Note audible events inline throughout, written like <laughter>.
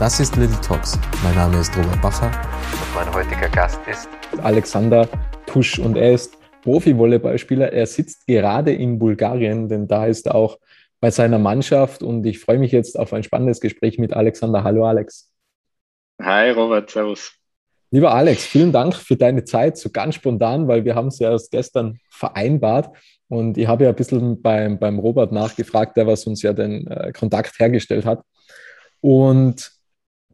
Das ist Little Talks. Mein Name ist Robert Bacher und mein heutiger Gast ist Alexander Tusch und er ist Profi-Volleyballspieler. Er sitzt gerade in Bulgarien, denn da ist er auch bei seiner Mannschaft und ich freue mich jetzt auf ein spannendes Gespräch mit Alexander. Hallo Alex. Hi Robert, servus. Lieber Alex, vielen Dank für deine Zeit, so ganz spontan, weil wir haben es ja erst gestern vereinbart. Und ich habe ja ein bisschen beim, beim Robert nachgefragt, der was uns ja den äh, Kontakt hergestellt hat. Und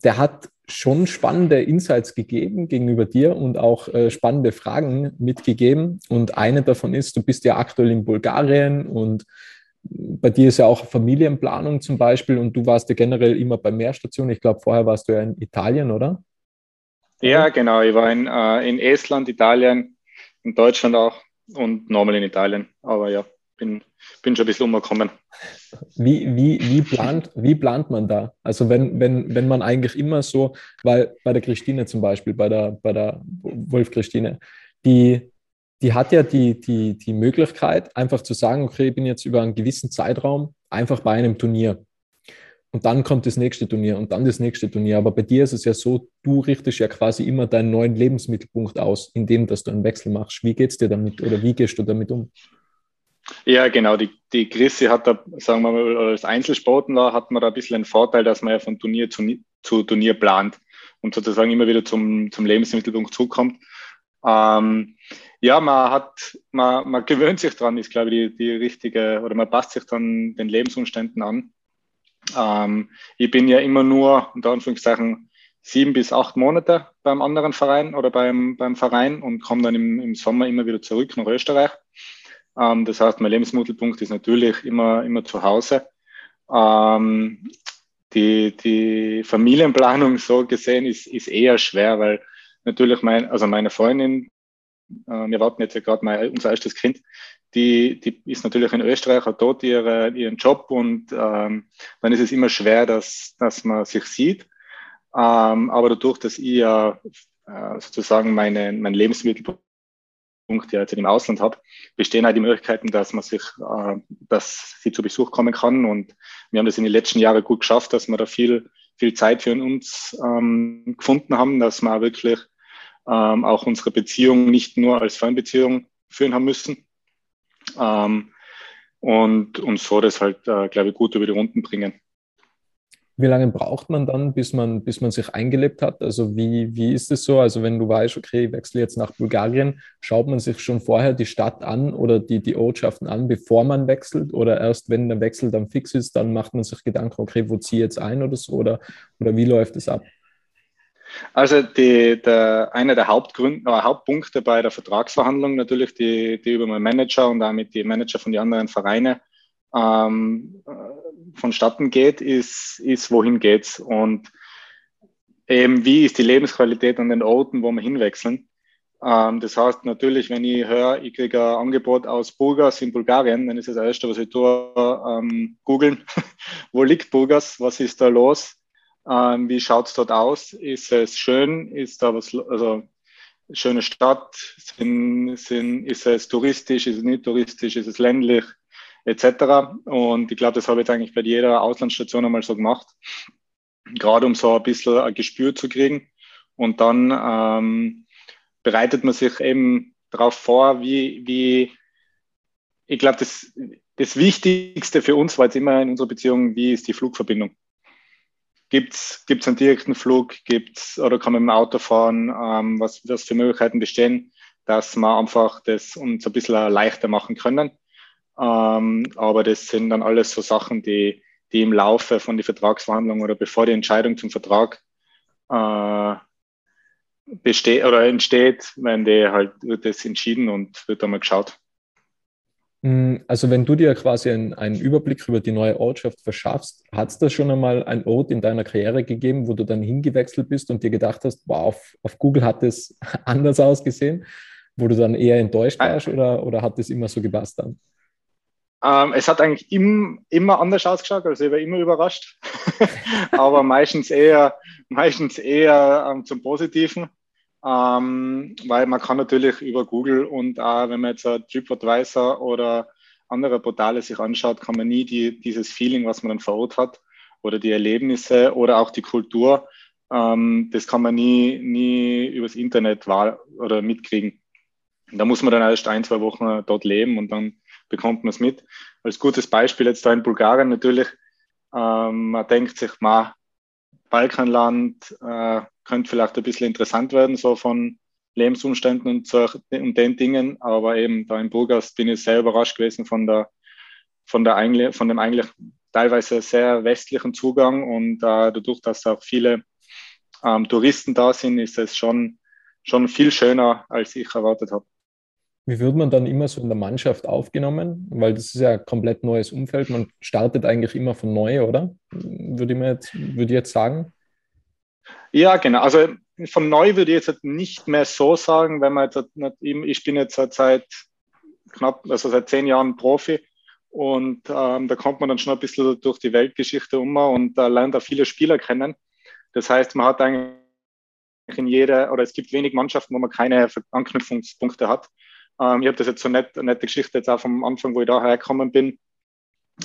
der hat schon spannende Insights gegeben gegenüber dir und auch äh, spannende Fragen mitgegeben. Und eine davon ist, du bist ja aktuell in Bulgarien und bei dir ist ja auch Familienplanung zum Beispiel und du warst ja generell immer bei Mehrstationen. Ich glaube, vorher warst du ja in Italien, oder? Ja, genau. Ich war in, äh, in Estland, Italien, in Deutschland auch und normal in Italien. Aber ja, bin, bin schon ein bisschen umgekommen. Wie, wie, wie, plant, wie plant man da? Also wenn, wenn, wenn man eigentlich immer so, weil bei der Christine zum Beispiel, bei der, bei der Wolf Christine, die, die hat ja die, die, die Möglichkeit, einfach zu sagen, okay, ich bin jetzt über einen gewissen Zeitraum einfach bei einem Turnier. Und dann kommt das nächste Turnier und dann das nächste Turnier. Aber bei dir ist es ja so, du richtest ja quasi immer deinen neuen Lebensmittelpunkt aus, indem dass du einen Wechsel machst. Wie geht es dir damit oder wie gehst du damit um? Ja, genau. Die, die Chrissy hat da, sagen wir mal, als Einzelsportler hat man da ein bisschen einen Vorteil, dass man ja von Turnier zu, zu Turnier plant und sozusagen immer wieder zum, zum Lebensmittelpunkt zukommt. Ähm, ja, man hat, man, man gewöhnt sich dran, ist glaube ich die, die richtige, oder man passt sich dann den Lebensumständen an. Ähm, ich bin ja immer nur, unter Anführungszeichen, sieben bis acht Monate beim anderen Verein oder beim, beim Verein und komme dann im, im Sommer immer wieder zurück nach Österreich. Ähm, das heißt, mein Lebensmittelpunkt ist natürlich immer, immer zu Hause. Ähm, die, die Familienplanung <laughs> so gesehen ist, ist eher schwer, weil natürlich mein, also meine Freundin, äh, wir warten jetzt ja gerade mal unser erstes Kind, die, die ist natürlich in Österreich, hat dort ihre, ihren Job und ähm, dann ist es immer schwer, dass, dass man sich sieht. Ähm, aber dadurch, dass ich ja äh, sozusagen meine, mein Lebensmittelpunkt Punkt, die ich jetzt im Ausland habe, bestehen halt die Möglichkeiten, dass man sich, äh, dass sie zu Besuch kommen kann. Und wir haben das in den letzten Jahren gut geschafft, dass wir da viel, viel Zeit für uns ähm, gefunden haben, dass wir wirklich ähm, auch unsere Beziehung nicht nur als Fernbeziehung führen haben müssen. Ähm, und, und so das halt, äh, glaube ich, gut über die Runden bringen. Wie lange braucht man dann, bis man, bis man sich eingelebt hat? Also wie, wie ist es so? Also wenn du weißt, okay, ich wechsle jetzt nach Bulgarien, schaut man sich schon vorher die Stadt an oder die, die Ortschaften an, bevor man wechselt? Oder erst wenn der Wechsel dann fix ist, dann macht man sich Gedanken, okay, wo ziehe ich jetzt ein oder so? Oder, oder wie läuft es ab? Also die, der, einer der Hauptgründe, äh, Hauptpunkte bei der Vertragsverhandlung natürlich, die, die über meinen Manager und damit die Manager von den anderen Vereinen ähm, vonstatten geht, ist, ist, wohin geht's? Und eben, wie ist die Lebensqualität an den Orten, wo wir hinwechseln. Ähm, das heißt natürlich, wenn ich höre, ich kriege ein Angebot aus Burgas in Bulgarien, dann ist das Erste, was ich tue, ähm, googeln, <laughs> wo liegt Burgas, was ist da los, ähm, wie schaut es dort aus, ist es schön, ist da was, also schöne Stadt, sind, sind, ist es touristisch, ist es nicht touristisch, ist es ländlich, etc. Und ich glaube, das habe ich jetzt eigentlich bei jeder Auslandsstation einmal so gemacht, gerade um so ein bisschen ein Gespür zu kriegen. Und dann ähm, bereitet man sich eben darauf vor, wie, wie ich glaube, das, das Wichtigste für uns war jetzt immer in unserer Beziehung, wie ist die Flugverbindung? Gibt es einen direkten Flug? Gibt's, oder kann man mit dem Auto fahren? Ähm, was, was für Möglichkeiten bestehen, dass wir einfach das uns ein bisschen leichter machen können? Ähm, aber das sind dann alles so Sachen, die, die im Laufe von den Vertragsverhandlungen oder bevor die Entscheidung zum Vertrag äh, besteht oder entsteht, wenn die halt wird das entschieden und wird einmal geschaut. Mm, also wenn du dir quasi einen, einen Überblick über die neue Ortschaft verschaffst, hat es da schon einmal einen Ort in deiner Karriere gegeben, wo du dann hingewechselt bist und dir gedacht hast, wow, auf, auf Google hat es <laughs> anders ausgesehen, wo du dann eher enttäuscht warst oder, oder hat es immer so gepasst dann? Ähm, es hat eigentlich im, immer anders ausgeschaut, also ich war immer überrascht, <laughs> aber meistens eher, meistens eher ähm, zum Positiven, ähm, weil man kann natürlich über Google und auch wenn man jetzt TripAdvisor oder andere Portale sich anschaut, kann man nie die, dieses Feeling, was man dann vor Ort hat oder die Erlebnisse oder auch die Kultur, ähm, das kann man nie, nie übers Internet wahr oder mitkriegen. Da muss man dann erst ein, zwei Wochen dort leben und dann bekommt man es mit. Als gutes Beispiel jetzt da in Bulgarien natürlich, ähm, man denkt sich, ma, Balkanland äh, könnte vielleicht ein bisschen interessant werden, so von Lebensumständen und, so, und den Dingen, aber eben da in Burgas bin ich sehr überrascht gewesen von der, von der von dem eigentlich teilweise sehr westlichen Zugang und äh, dadurch, dass auch viele ähm, Touristen da sind, ist es schon, schon viel schöner, als ich erwartet habe. Wie wird man dann immer so in der Mannschaft aufgenommen? Weil das ist ja ein komplett neues Umfeld. Man startet eigentlich immer von neu, oder? Würde ich, jetzt, würde ich jetzt sagen. Ja, genau. Also von neu würde ich jetzt nicht mehr so sagen, wenn man jetzt nicht, ich bin jetzt seit knapp, also seit zehn Jahren Profi und ähm, da kommt man dann schon ein bisschen durch die Weltgeschichte um und äh, lernt da viele Spieler kennen. Das heißt, man hat eigentlich in jeder, oder es gibt wenig Mannschaften, wo man keine Anknüpfungspunkte hat. Ähm, ich habe das jetzt so nett, eine nette Geschichte jetzt auch vom Anfang, wo ich da hergekommen bin.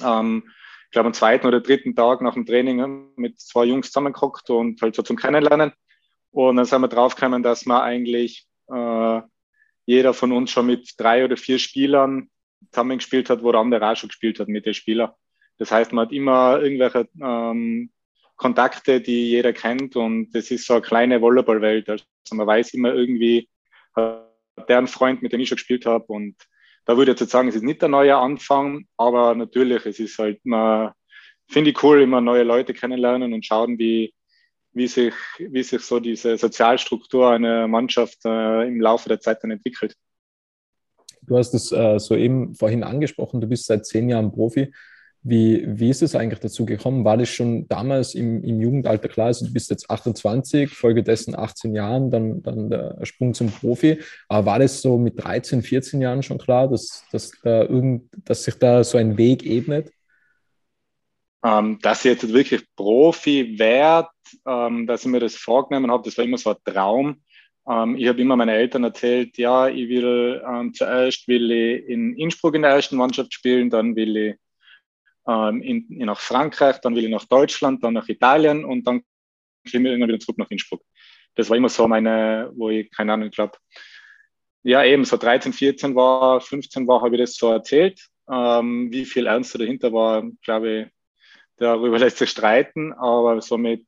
Ähm, ich glaube, am zweiten oder dritten Tag nach dem Training mit zwei Jungs zusammengeguckt und halt so zum Kennenlernen. Und dann sind wir draufgekommen, dass man eigentlich äh, jeder von uns schon mit drei oder vier Spielern zusammengespielt hat, wo der andere auch schon gespielt hat mit den Spielern. Das heißt, man hat immer irgendwelche ähm, Kontakte, die jeder kennt und das ist so eine kleine Volleyballwelt. Also man weiß immer irgendwie, deren Freund, mit dem ich schon gespielt habe. Und da würde ich jetzt sagen, es ist nicht der neue Anfang, aber natürlich, es ist halt immer, finde ich cool, immer neue Leute kennenlernen und schauen, wie, wie sich, wie sich so diese Sozialstruktur einer Mannschaft äh, im Laufe der Zeit dann entwickelt. Du hast es äh, soeben vorhin angesprochen, du bist seit zehn Jahren Profi. Wie, wie ist es eigentlich dazu gekommen? War das schon damals im, im Jugendalter klar? Also du bist jetzt 28, folgedessen 18 Jahren, dann, dann der Sprung zum Profi. Aber war das so mit 13, 14 Jahren schon klar, dass, dass, da irgend, dass sich da so ein Weg ebnet? Ähm, dass ich jetzt wirklich Profi werde, ähm, dass ich mir das vorgenommen habe, das war immer so ein Traum. Ähm, ich habe immer meinen Eltern erzählt, ja, ich will ähm, zuerst will ich in Innsbruck in der ersten Mannschaft spielen, dann will ich ähm, in, nach Frankreich, dann will ich nach Deutschland, dann nach Italien und dann komme ich irgendwann wieder zurück nach Innsbruck. Das war immer so meine, wo ich, keine Ahnung, ich glaube, ja, eben so 13, 14 war, 15 war, habe ich das so erzählt. Ähm, wie viel ernster dahinter war, glaube ich, darüber <laughs> lässt sich streiten, aber so mit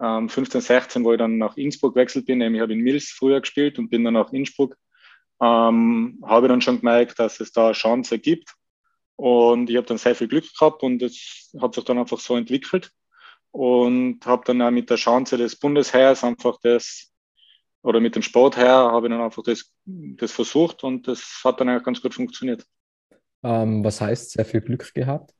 ähm, 15, 16, wo ich dann nach Innsbruck gewechselt bin, nämlich habe in Mills früher gespielt und bin dann nach Innsbruck, ähm, habe ich dann schon gemerkt, dass es da eine Chance gibt und ich habe dann sehr viel Glück gehabt und es hat sich dann einfach so entwickelt. Und habe dann auch mit der Chance des Bundesheers einfach das, oder mit dem Sportherr, habe ich dann einfach das, das versucht und das hat dann eigentlich ganz gut funktioniert. Ähm, was heißt sehr viel Glück gehabt?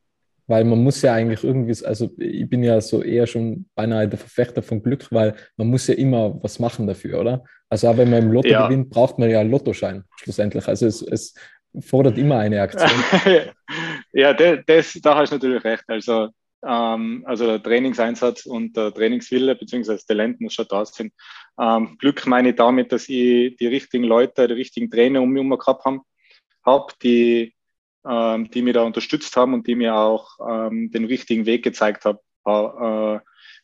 Weil man muss ja eigentlich irgendwie, also ich bin ja so eher schon beinahe der Verfechter von Glück, weil man muss ja immer was machen dafür, oder? Also auch wenn man im Lotto ja. gewinnt, braucht man ja einen Lottoschein schlussendlich. Also es, es fordert immer eine Aktion. <laughs> ja, das, da hast du natürlich recht. Also, ähm, also der Trainingseinsatz und der Trainingswille bzw. Talent muss schon da sein. Ähm, Glück meine ich damit, dass ich die richtigen Leute, die richtigen Trainer um mich herum gehabt habe, hab, die, ähm, die mir da unterstützt haben und die mir auch ähm, den richtigen Weg gezeigt haben. Äh,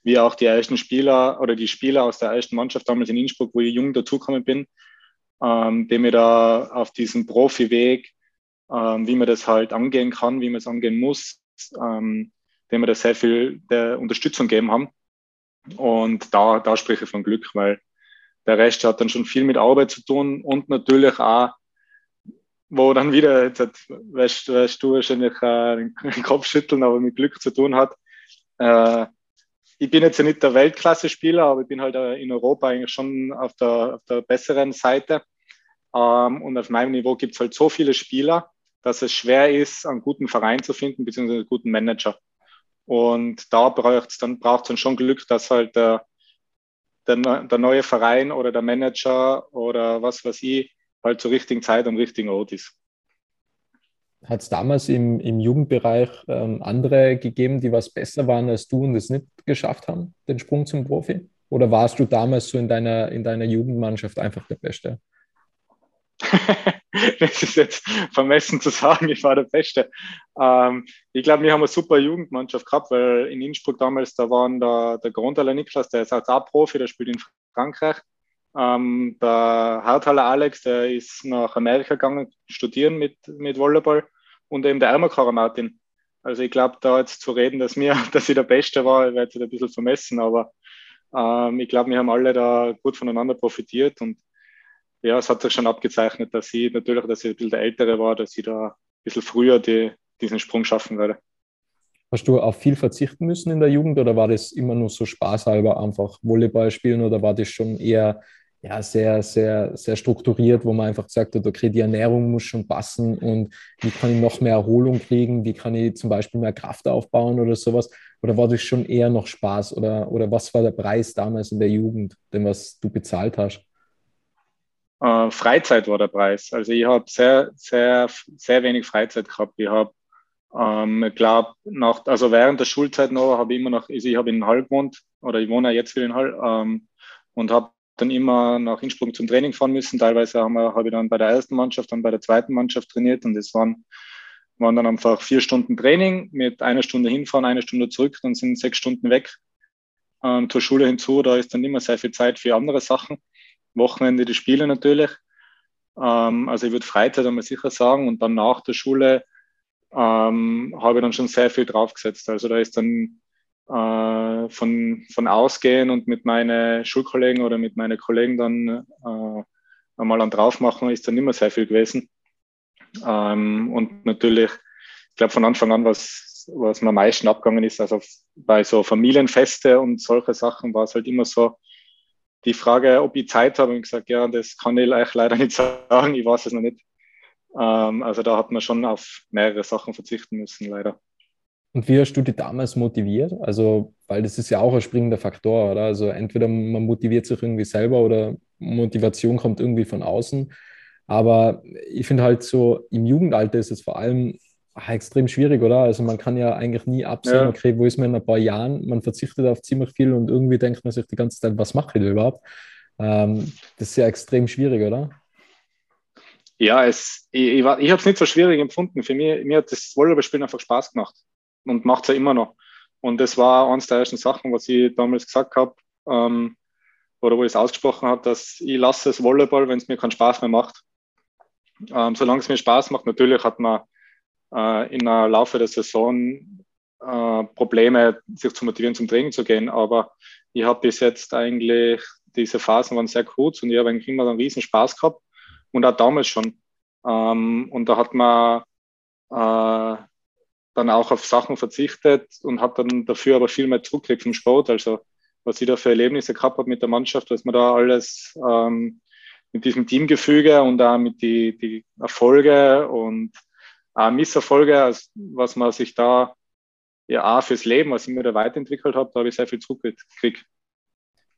wie auch die ersten Spieler oder die Spieler aus der ersten Mannschaft damals in Innsbruck, wo ich jung dazugekommen bin, ähm, die mir da auf diesem Profiweg, ähm, wie man das halt angehen kann, wie man es angehen muss, ähm, dem wir da sehr viel der Unterstützung gegeben haben. Und da, da spreche ich von Glück, weil der Rest hat dann schon viel mit Arbeit zu tun und natürlich auch, wo dann wieder, jetzt weißt, weißt du wahrscheinlich äh, den Kopf schütteln, aber mit Glück zu tun hat. Äh, ich bin jetzt ja nicht der Weltklasse-Spieler, aber ich bin halt äh, in Europa eigentlich schon auf der, auf der besseren Seite. Ähm, und auf meinem Niveau gibt es halt so viele Spieler, dass es schwer ist, einen guten Verein zu finden, beziehungsweise einen guten Manager. Und da braucht es dann, braucht's dann schon Glück, dass halt der, der, der neue Verein oder der Manager oder was weiß ich halt zur richtigen Zeit am richtigen Ort ist. Hat es damals im, im Jugendbereich ähm, andere gegeben, die was besser waren als du und es nicht geschafft haben, den Sprung zum Profi? Oder warst du damals so in deiner, in deiner Jugendmannschaft einfach der Beste? <laughs> das ist jetzt vermessen zu sagen, ich war der Beste. Ähm, ich glaube, wir haben eine super Jugendmannschaft gehabt, weil in Innsbruck damals, da waren der, der Grundaler Niklas, der ist auch Profi, der spielt in Frankreich. Ähm, der Harthaler Alex, der ist nach Amerika gegangen, studieren mit, mit Volleyball. Und eben der Ermakorer Martin. Also ich glaube, da jetzt zu reden, dass mir, <laughs> dass ich der Beste war, wäre jetzt ein bisschen vermessen, aber ähm, ich glaube, wir haben alle da gut voneinander profitiert und ja, es hat sich schon abgezeichnet, dass ich natürlich, dass ich ein bisschen der Ältere war, dass ich da ein bisschen früher die, diesen Sprung schaffen werde. Hast du auf viel verzichten müssen in der Jugend oder war das immer nur so spaßhalber einfach Volleyball spielen oder war das schon eher ja, sehr, sehr, sehr strukturiert, wo man einfach hat, okay, die Ernährung muss schon passen und wie kann ich noch mehr Erholung kriegen, wie kann ich zum Beispiel mehr Kraft aufbauen oder sowas? Oder war das schon eher noch Spaß oder, oder was war der Preis damals in der Jugend, den was du bezahlt hast? Äh, Freizeit war der Preis. Also ich habe sehr, sehr, sehr wenig Freizeit gehabt. Ich habe, ähm, ich glaube, nach, also während der Schulzeit noch habe ich immer noch, also ich habe in Hall gewohnt oder ich wohne jetzt wieder in Hall ähm, und habe dann immer nach Innsbruck zum Training fahren müssen. Teilweise habe ich dann bei der ersten Mannschaft, dann bei der zweiten Mannschaft trainiert und es waren, waren dann einfach vier Stunden Training mit einer Stunde hinfahren, eine Stunde zurück, dann sind sechs Stunden weg ähm, zur Schule hinzu. Da ist dann immer sehr viel Zeit für andere Sachen. Wochenende die Spiele natürlich. Ähm, also ich würde Freizeit einmal sicher sagen und dann nach der Schule ähm, habe ich dann schon sehr viel draufgesetzt. Also da ist dann äh, von, von ausgehen und mit meinen Schulkollegen oder mit meinen Kollegen dann äh, einmal an drauf machen, ist dann immer sehr viel gewesen. Ähm, und natürlich, ich glaube von Anfang an, was, was mir am meisten abgegangen ist, also bei so Familienfeste und solche Sachen war es halt immer so, die Frage, ob ich Zeit habe, und gesagt, ja, das kann ich euch leider nicht <laughs> sagen, ich weiß es noch nicht. Ähm, also da hat man schon auf mehrere Sachen verzichten müssen, leider. Und wie hast du dich damals motiviert? Also, weil das ist ja auch ein springender Faktor, oder? Also entweder man motiviert sich irgendwie selber oder Motivation kommt irgendwie von außen. Aber ich finde halt so, im Jugendalter ist es vor allem ach, extrem schwierig, oder? Also man kann ja eigentlich nie absehen, ja. okay, wo ist man in ein paar Jahren? Man verzichtet auf ziemlich viel und irgendwie denkt man sich die ganze Zeit, was mache ich da überhaupt? Ähm, das ist ja extrem schwierig, oder? Ja, es, ich, ich, ich habe es nicht so schwierig empfunden. Für mich, mir hat das Volleyballspielen einfach Spaß gemacht und macht es ja immer noch. Und das war eines der ersten Sachen, was ich damals gesagt habe, ähm, oder wo ich es ausgesprochen habe, dass ich lasse es Volleyball, wenn es mir keinen Spaß mehr macht. Ähm, solange es mir Spaß macht, natürlich hat man äh, in der Laufe der Saison äh, Probleme, sich zu motivieren, zum Training zu gehen. Aber ich habe bis jetzt eigentlich, diese Phasen waren sehr kurz und ich habe eigentlich immer einen riesen Spaß gehabt und auch damals schon. Ähm, und da hat man äh, dann auch auf Sachen verzichtet und habe dann dafür aber viel mehr zurückgekriegt vom Sport. Also was ich da für Erlebnisse gehabt habe mit der Mannschaft, dass man da alles ähm, mit diesem Teamgefüge und auch mit die, die Erfolge und auch Misserfolge, was man sich da ja auch fürs Leben, was ich mir da weiterentwickelt habe, da habe ich sehr viel zurückgekriegt.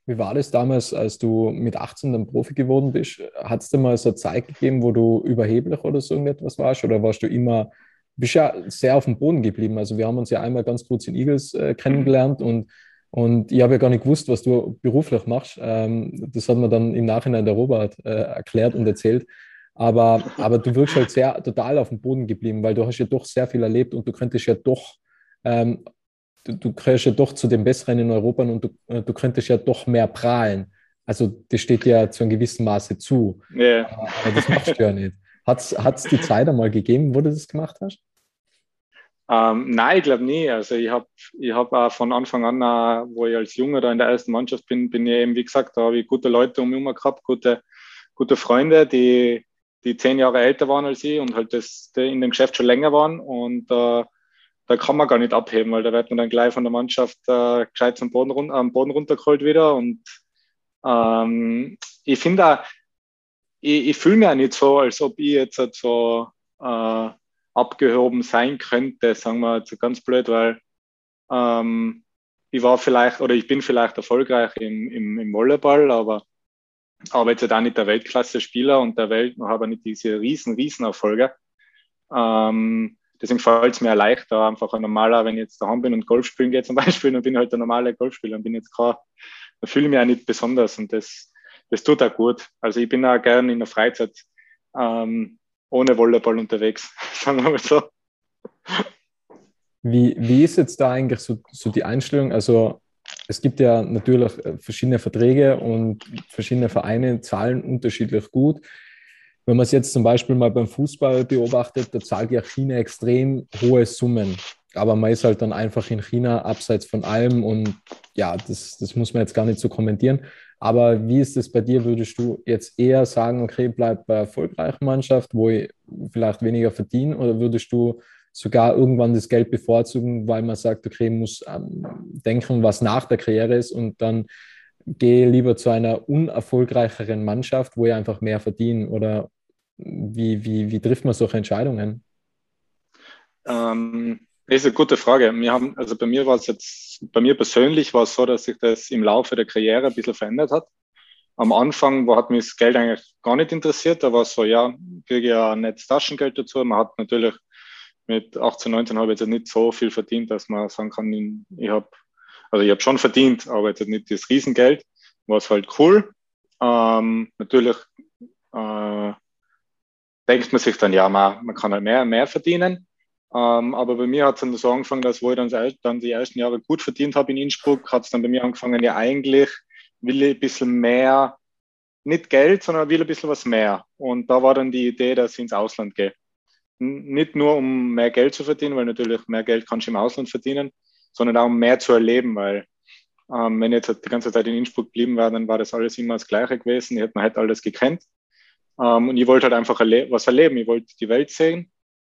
Wie war das damals, als du mit 18 dann Profi geworden bist? Hat es dir mal so eine Zeit gegeben, wo du überheblich oder so irgendetwas warst? Oder warst du immer bist ja sehr auf dem Boden geblieben. Also wir haben uns ja einmal ganz kurz in Eagles äh, kennengelernt und, und ich habe ja gar nicht gewusst, was du beruflich machst. Ähm, das hat mir dann im Nachhinein der Robert äh, erklärt und erzählt. Aber, aber du wirkst halt sehr total auf dem Boden geblieben, weil du hast ja doch sehr viel erlebt und du könntest ja doch, ähm, du, du gehörst ja doch zu den Besseren in Europa und du, äh, du könntest ja doch mehr prahlen. Also das steht ja zu einem gewissen Maße zu. Yeah. Aber das machst du ja nicht. Hat es die Zeit einmal gegeben, wo du das gemacht hast? Ähm, nein, ich glaube nie. Also ich habe ich hab auch von Anfang an, auch, wo ich als Junge da in der ersten Mannschaft bin, bin ich eben, wie gesagt, da habe ich gute Leute um mich herum gehabt, gute, gute Freunde, die, die zehn Jahre älter waren als ich und halt das, in dem Geschäft schon länger waren. Und äh, da kann man gar nicht abheben, weil da wird man dann gleich von der Mannschaft äh, gescheit zum Boden, am Boden runtergeholt wieder. Und ähm, ich finde auch, ich, ich fühle mich auch nicht so, als ob ich jetzt halt so äh, abgehoben sein könnte, sagen wir jetzt ganz blöd, weil ähm, ich war vielleicht oder ich bin vielleicht erfolgreich im, im, im Volleyball, aber aber jetzt auch nicht der Weltklasse-Spieler und der Welt habe nicht diese riesen, riesen Erfolge. Ähm, deswegen fällt es mir leichter, einfach ein normaler, wenn ich jetzt daheim bin und Golf spielen gehe zum <laughs> Beispiel, dann bin ich halt ein normaler Golfspieler und bin jetzt kein, da fühle ich mich auch nicht besonders und das, das tut auch gut. Also ich bin auch gern in der Freizeit ähm, ohne Volleyball unterwegs, <laughs> sagen wir mal so. Wie, wie ist jetzt da eigentlich so, so die Einstellung? Also es gibt ja natürlich verschiedene Verträge und verschiedene Vereine zahlen unterschiedlich gut. Wenn man es jetzt zum Beispiel mal beim Fußball beobachtet, da zahlt ja China extrem hohe Summen. Aber man ist halt dann einfach in China abseits von allem und ja, das, das muss man jetzt gar nicht so kommentieren. Aber wie ist es bei dir? Würdest du jetzt eher sagen, okay, bleib bei erfolgreichen Mannschaft, wo ich vielleicht weniger verdiene, oder würdest du sogar irgendwann das Geld bevorzugen, weil man sagt, okay, muss ähm, denken, was nach der Karriere ist und dann gehe lieber zu einer unerfolgreicheren Mannschaft, wo ich einfach mehr verdiene oder wie, wie, wie trifft man solche Entscheidungen? Ähm, das ist eine gute Frage. Wir haben, also bei mir war es jetzt, bei mir persönlich war es so, dass sich das im Laufe der Karriere ein bisschen verändert hat. Am Anfang wo hat mich das Geld eigentlich gar nicht interessiert. Da war es so, ja, kriege ja ein nettes Taschengeld dazu. Man hat natürlich mit 18, 19 habe ich jetzt nicht so viel verdient, dass man sagen kann, ich habe, also ich habe schon verdient, aber jetzt nicht das Riesengeld, war es halt cool. Ähm, natürlich äh, denkt man sich dann, ja, man, man kann halt mehr, mehr verdienen. Ähm, aber bei mir hat es dann so angefangen, dass wo ich dann, dann die ersten Jahre gut verdient habe in Innsbruck, hat es dann bei mir angefangen, ja eigentlich will ich ein bisschen mehr, nicht Geld, sondern will ein bisschen was mehr. Und da war dann die Idee, dass ich ins Ausland gehe. Nicht nur um mehr Geld zu verdienen, weil natürlich mehr Geld kannst du im Ausland verdienen, sondern auch um mehr zu erleben, weil ähm, wenn ich jetzt die ganze Zeit in Innsbruck geblieben wäre, dann war das alles immer das Gleiche gewesen. Ich hätte man halt alles gekannt. Ähm, und ich wollte halt einfach erle was erleben. Ich wollte die Welt sehen.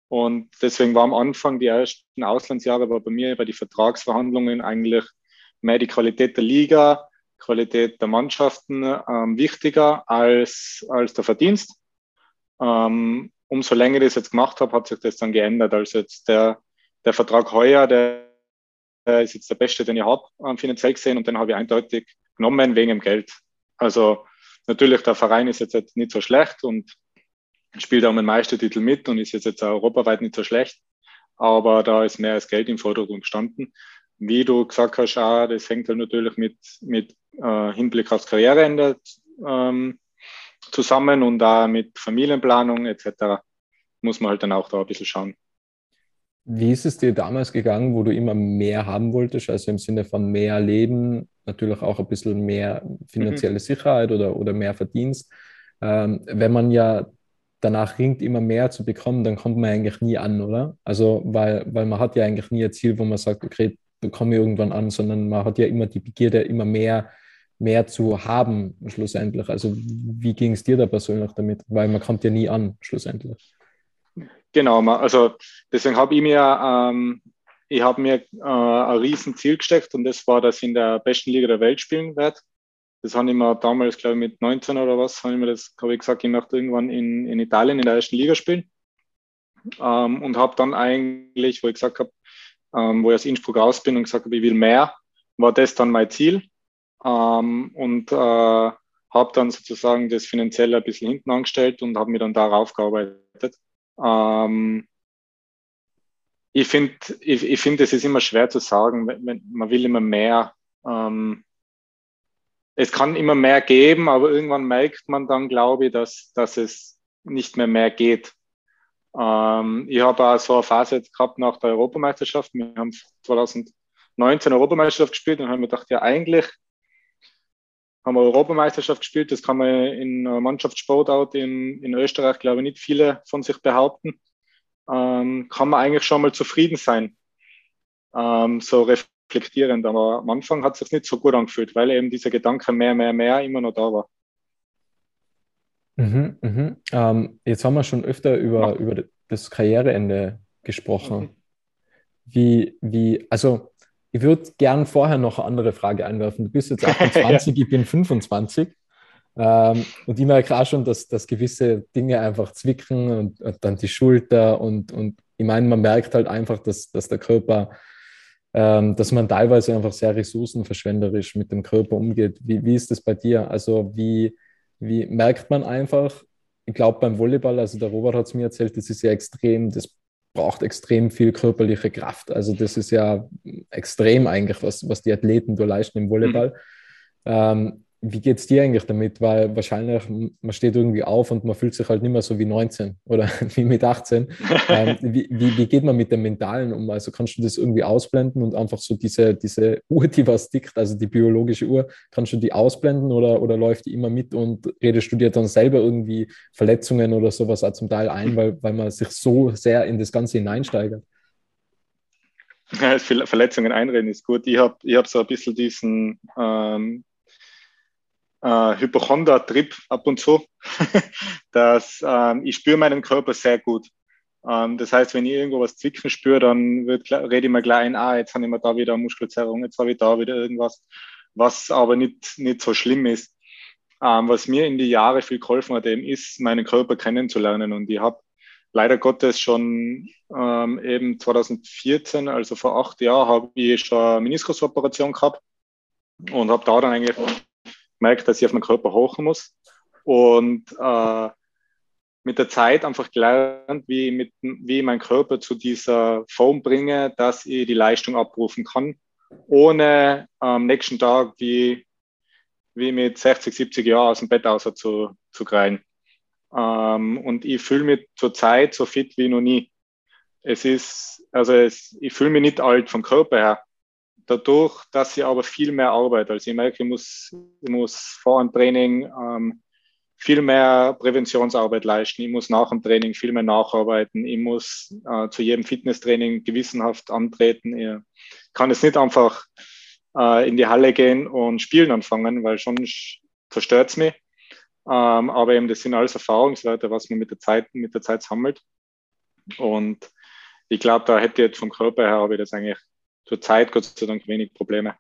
Und deswegen war am Anfang die ersten Auslandsjahre war bei mir bei den Vertragsverhandlungen eigentlich mehr die Qualität der Liga, Qualität der Mannschaften ähm, wichtiger als, als der Verdienst. Ähm, umso länger ich das jetzt gemacht habe, hat sich das dann geändert. Also jetzt der, der Vertrag heuer, der, der ist jetzt der beste, den ich habe, ähm, finanziell gesehen, und den habe ich eindeutig genommen wegen dem Geld. Also natürlich, der Verein ist jetzt nicht so schlecht und spielt auch mit Meistertitel mit und ist jetzt, jetzt europaweit nicht so schlecht. Aber da ist mehr als Geld im Vordergrund gestanden. Wie du gesagt hast, auch, das hängt halt natürlich mit, mit äh, Hinblick aufs Karriereende ähm, zusammen und da mit Familienplanung etc. muss man halt dann auch da ein bisschen schauen. Wie ist es dir damals gegangen, wo du immer mehr haben wolltest, also im Sinne von mehr Leben, natürlich auch ein bisschen mehr finanzielle mhm. Sicherheit oder, oder mehr Verdienst? Ähm, wenn man ja danach ringt, immer mehr zu bekommen, dann kommt man eigentlich nie an, oder? Also, weil, weil man hat ja eigentlich nie ein Ziel, wo man sagt, okay, bekomme ich irgendwann an, sondern man hat ja immer die Begierde, immer mehr mehr zu haben, schlussendlich. Also wie ging es dir da persönlich damit? Weil man kommt ja nie an, schlussendlich. Genau, also deswegen habe ich mir, ähm, ich habe mir äh, ein riesen Ziel gesteckt und das war, dass ich in der besten Liga der Welt spielen werde. Das habe ich damals, glaube ich, mit 19 oder was, habe ich mir das, habe ich gesagt, ich möchte irgendwann in, in Italien in der ersten Liga spielen. Ähm, und habe dann eigentlich, wo ich gesagt habe, ähm, wo ich aus Innsbruck raus bin und gesagt habe, ich will mehr, war das dann mein Ziel ähm, und äh, habe dann sozusagen das finanziell ein bisschen hinten angestellt und habe mir dann darauf gearbeitet. Ähm, ich finde, ich, ich finde, es ist immer schwer zu sagen, man will immer mehr. Ähm, es kann immer mehr geben, aber irgendwann merkt man dann, glaube ich, dass, dass es nicht mehr mehr geht. Ähm, ich habe auch so eine Phase gehabt nach der Europameisterschaft. Wir haben 2019 Europameisterschaft gespielt und haben mir gedacht, ja, eigentlich haben wir Europameisterschaft gespielt. Das kann man in Mannschaftssportout in, in Österreich, glaube ich, nicht viele von sich behaupten. Ähm, kann man eigentlich schon mal zufrieden sein, ähm, so reflektierend. Aber am Anfang hat es sich nicht so gut angefühlt, weil eben dieser Gedanke mehr, mehr, mehr immer noch da war. Mhm, mhm. Ähm, jetzt haben wir schon öfter über, ja. über das Karriereende gesprochen. Mhm. Wie, wie, also ich würde gern vorher noch eine andere Frage einwerfen. Du bist jetzt <laughs> 28, ja. ich bin 25. Ähm, und ich merke auch schon, dass, dass gewisse Dinge einfach zwicken und, und, dann die Schulter und, und ich meine, man merkt halt einfach, dass, dass der Körper, dass man teilweise einfach sehr ressourcenverschwenderisch mit dem Körper umgeht. Wie, wie ist das bei dir? Also wie, wie merkt man einfach, ich glaube beim Volleyball, also der Robert hat es mir erzählt, das ist ja extrem, das braucht extrem viel körperliche Kraft. Also das ist ja extrem eigentlich, was, was die Athleten da leisten im Volleyball. Mhm. Ähm, wie geht es dir eigentlich damit? Weil wahrscheinlich, man steht irgendwie auf und man fühlt sich halt nicht mehr so wie 19 <laughs> oder wie mit 18. ähm, <laughs> wie, wie, wie, geht man mit dem Mentalen um? Also kannst du das irgendwie ausblenden und einfach so diese, diese <laughs> Uhr, die was tickt, also die biologische Uhr, kannst du die ausblenden oder, oder läuft die immer mit und redest du dir dann selber irgendwie Verletzungen oder sowas auch zum Teil ein, weil, weil man sich so sehr in das Ganze hineinsteigert? Verletzungen einreden ist gut. Ich habe ich hab so ein bisschen diesen ähm, äh, Hypochonder-Trip ab und zu, <laughs> dass ähm, ich spüre meinen Körper sehr gut. Ähm, das heißt, wenn ich irgendwo was zwicken spüre, dann wird, rede ich mir gleich ein, ah, jetzt habe ich mir da wieder Muskelzerrung, jetzt habe ich da wieder irgendwas, was aber nicht, nicht so schlimm ist. Ähm, was mir in die Jahre viel geholfen hat, eben ist, meinen Körper kennenzulernen. Und ich habe leider Gottes schon ähm, eben 2014, also vor acht Jahren, habe ich schon eine Meniskusoperation gehabt und habe da dann eigentlich gemerkt, dass ich auf meinen Körper hochen muss. Und äh, mit der Zeit einfach gelernt, wie, mit, wie ich meinen Körper zu dieser Form bringe, dass ich die Leistung abrufen kann, ohne am nächsten Tag wie, wie mit 60, 70 Jahren aus dem Bett außer zu, zu kreien. Ähm, und ich fühle mich zurzeit so fit wie noch nie. Es ist, also es, ich fühle mich nicht alt vom Körper her, dadurch, dass ich aber viel mehr arbeite. Also ich merke, ich muss, ich muss vor dem Training ähm, viel mehr Präventionsarbeit leisten. Ich muss nach dem Training viel mehr nacharbeiten. Ich muss äh, zu jedem Fitnesstraining gewissenhaft antreten. Ich kann es nicht einfach äh, in die Halle gehen und spielen anfangen, weil sonst zerstört es mich. Ähm, aber eben, das sind alles Erfahrungswerte, was man mit der Zeit, mit der Zeit sammelt. Und ich glaube, da hätte jetzt vom Körper her, habe ich das eigentlich zur Zeit Gott sei Dank wenig Probleme.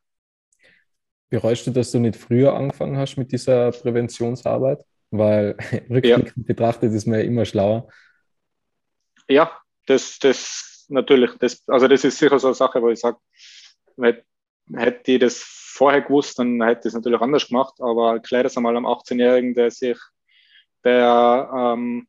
Bereust du, dass du nicht früher angefangen hast mit dieser Präventionsarbeit? Weil <laughs> rückblickend ja. betrachtet ist man ja immer schlauer. Ja, das, das natürlich, das, also das ist sicher so eine Sache, wo ich sage, hätte ich das vorher gewusst, dann hätte ich es natürlich anders gemacht, aber klar das einmal am 18-Jährigen, der sich, der ähm,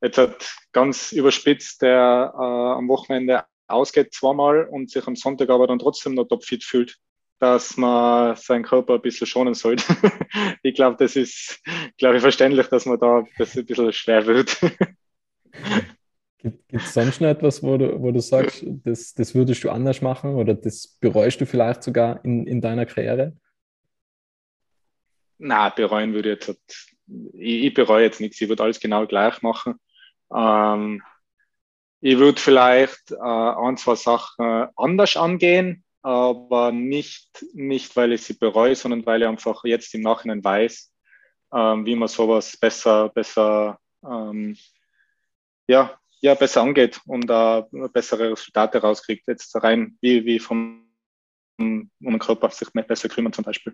jetzt hat ganz überspitzt, der äh, am Wochenende ausgeht zweimal und sich am Sonntag aber dann trotzdem noch topfit fühlt, dass man seinen Körper ein bisschen schonen sollte. <laughs> ich glaube, das ist, glaube ich, verständlich, dass man da das ein bisschen schwer wird. Gibt es sonst noch etwas, wo du, wo du sagst, das, das würdest du anders machen oder das bereust du vielleicht sogar in, in deiner Karriere? Na, bereuen würde ich jetzt, ich, ich bereue jetzt nichts, ich würde alles genau gleich machen. Ähm, ich würde vielleicht äh, ein, zwei Sachen anders angehen, aber nicht, nicht, weil ich sie bereue, sondern weil ich einfach jetzt im Nachhinein weiß, ähm, wie man sowas besser, besser, ähm, ja, ja, besser angeht und äh, bessere Resultate rauskriegt. Jetzt rein, wie, wie vom um den Körper sich besser kümmern zum Beispiel.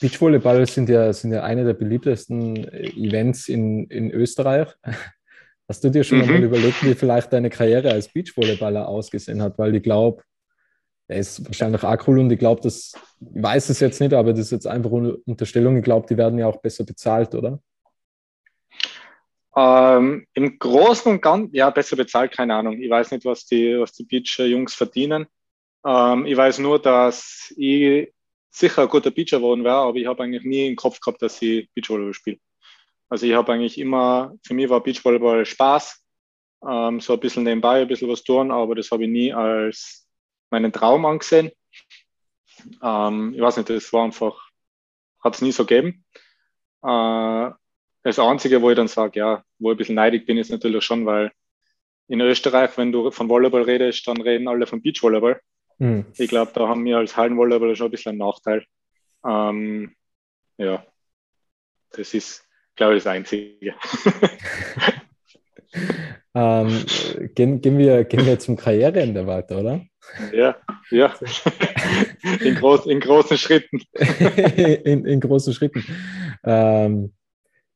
Beachvolleyball sind ja, sind ja eine der beliebtesten Events in, in Österreich. Hast du dir schon mhm. mal überlegt, wie vielleicht deine Karriere als Beachvolleyballer ausgesehen hat? Weil ich glaube, er ist wahrscheinlich auch cool und ich glaube, das, ich weiß es jetzt nicht, aber das ist jetzt einfach eine Unterstellung. Ich glaube, die werden ja auch besser bezahlt, oder? Ähm, Im Großen und Ganzen, ja, besser bezahlt, keine Ahnung. Ich weiß nicht, was die, was die Beach-Jungs verdienen. Ähm, ich weiß nur, dass ich sicher ein guter Beacher geworden wäre, aber ich habe eigentlich nie im Kopf gehabt, dass ich Beachvolleyball spiele. Also ich habe eigentlich immer, für mich war Beachvolleyball Spaß, ähm, so ein bisschen nebenbei, ein bisschen was tun, aber das habe ich nie als meinen Traum angesehen. Ähm, ich weiß nicht, das war einfach, hat es nie so gegeben. Äh, das Einzige, wo ich dann sage, ja, wo ich ein bisschen neidig bin, ist natürlich schon, weil in Österreich, wenn du von Volleyball redest, dann reden alle von Beachvolleyball. Mhm. Ich glaube, da haben wir als Hallenvolleyballer schon ein bisschen einen Nachteil. Ähm, ja, das ist, glaube ich, das Einzige. <laughs> ähm, gehen, gehen, wir, gehen wir zum Karriereende weiter, oder? Ja, ja. <laughs> In, groß, in großen Schritten. <laughs> in, in großen Schritten. Ähm,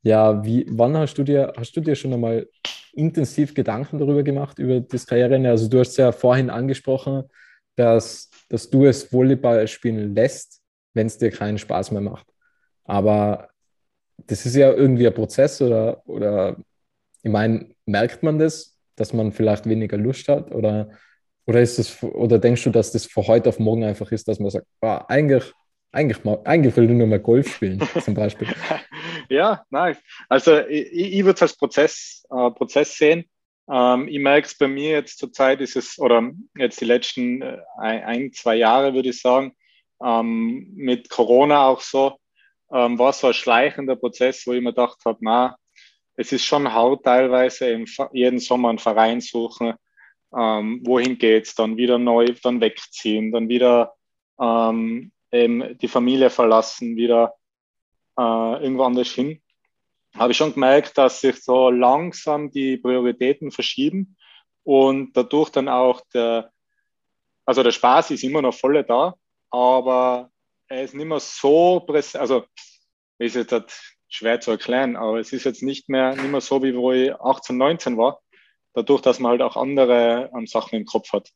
Ja, wie, wann hast du dir, hast du dir schon einmal intensiv Gedanken darüber gemacht, über das Karriereende? Also du hast ja vorhin angesprochen, dass, dass du es Volleyball spielen lässt, wenn es dir keinen Spaß mehr macht. Aber das ist ja irgendwie ein Prozess oder, oder ich meine, merkt man das, dass man vielleicht weniger Lust hat? Oder, oder, ist das, oder denkst du, dass das von heute auf morgen einfach ist, dass man sagt, ah, eigentlich eigentlich, mal, eigentlich will ich nur mal Golf spielen, <laughs> zum Beispiel. ja, nein. Also ich, ich würde es als Prozess, äh, Prozess sehen. Ähm, ich merke es bei mir jetzt zur Zeit, ist es, oder jetzt die letzten äh, ein, zwei Jahre, würde ich sagen, ähm, mit Corona auch so, ähm, war so ein schleichender Prozess, wo ich mir gedacht habe, na, es ist schon hart teilweise, im, jeden Sommer einen Verein suchen, ähm, wohin geht's, dann wieder neu, dann wegziehen, dann wieder ähm, die Familie verlassen, wieder äh, irgendwo anders hin, habe ich schon gemerkt, dass sich so langsam die Prioritäten verschieben und dadurch dann auch der, also der Spaß ist immer noch voll da, aber er ist nicht mehr so präsent, also ist jetzt halt schwer zu erklären, aber es ist jetzt nicht mehr, nicht mehr so, wie wo ich 18, 19 war, dadurch, dass man halt auch andere ähm, Sachen im Kopf hat.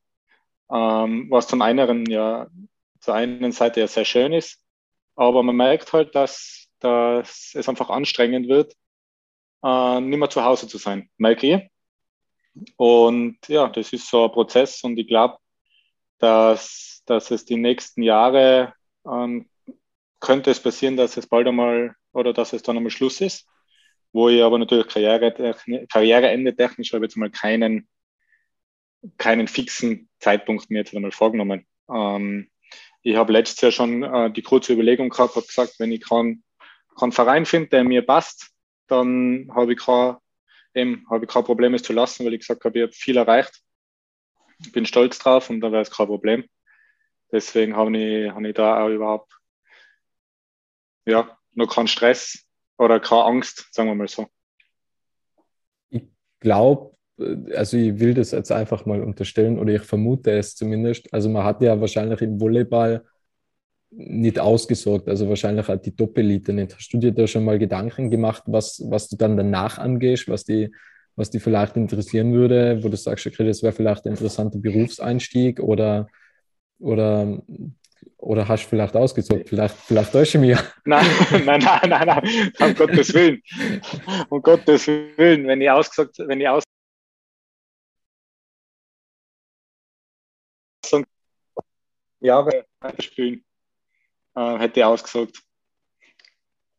Ähm, was zum einen ja zur einen Seite ja sehr schön ist, aber man merkt halt, dass, dass es einfach anstrengend wird, äh, nicht mehr zu Hause zu sein, merke ich. Und ja, das ist so ein Prozess und ich glaube, dass, dass es die nächsten Jahre ähm, könnte es passieren, dass es bald einmal oder dass es dann einmal Schluss ist, wo ich aber natürlich Karriere, Karriereende technisch habe jetzt mal keinen, keinen fixen Zeitpunkt mir jetzt einmal vorgenommen. Ähm, ich habe letztes Jahr schon äh, die kurze Überlegung gehabt, habe gesagt, wenn ich keinen kein Verein finde, der mir passt, dann habe ich kein, eben, kein Problem, es zu lassen, weil ich gesagt habe, ich habe viel erreicht. Ich bin stolz drauf und da wäre es kein Problem. Deswegen habe ich, habe ich da auch überhaupt ja, noch keinen Stress oder keine Angst, sagen wir mal so. Ich glaube, also ich will das jetzt einfach mal unterstellen oder ich vermute es zumindest. Also man hat ja wahrscheinlich im Volleyball nicht ausgesorgt, also wahrscheinlich auch die Top-Elite nicht. Hast du dir da schon mal Gedanken gemacht, was, was du dann danach angehst, was die, was die vielleicht interessieren würde, wo du sagst, okay, das wäre vielleicht ein interessanter Berufseinstieg oder, oder, oder hast du vielleicht ausgesorgt? Vielleicht, vielleicht täusche ich mich. Nein, <laughs> nein, nein, nein, nein, um Gottes Willen. Um Gottes Willen, wenn ich ausgesagt, wenn ich aus Jahre spielen, äh, hätte ich ausgesagt.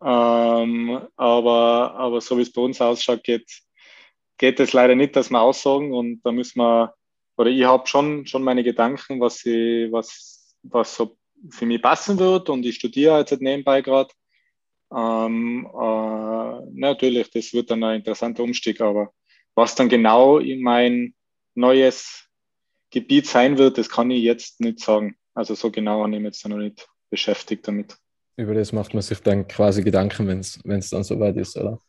Ähm, aber, aber so wie es bei uns ausschaut, geht, geht es leider nicht, dass wir aussagen und da müssen wir, oder ich habe schon, schon meine Gedanken, was, ich, was, was so für mich passen wird und ich studiere jetzt nebenbei gerade. Ähm, äh, natürlich, das wird dann ein interessanter Umstieg, aber was dann genau in mein neues Gebiet sein wird, das kann ich jetzt nicht sagen. Also so genau habe ich mich jetzt noch nicht beschäftigt damit. Über das macht man sich dann quasi Gedanken, wenn es dann soweit ist, oder?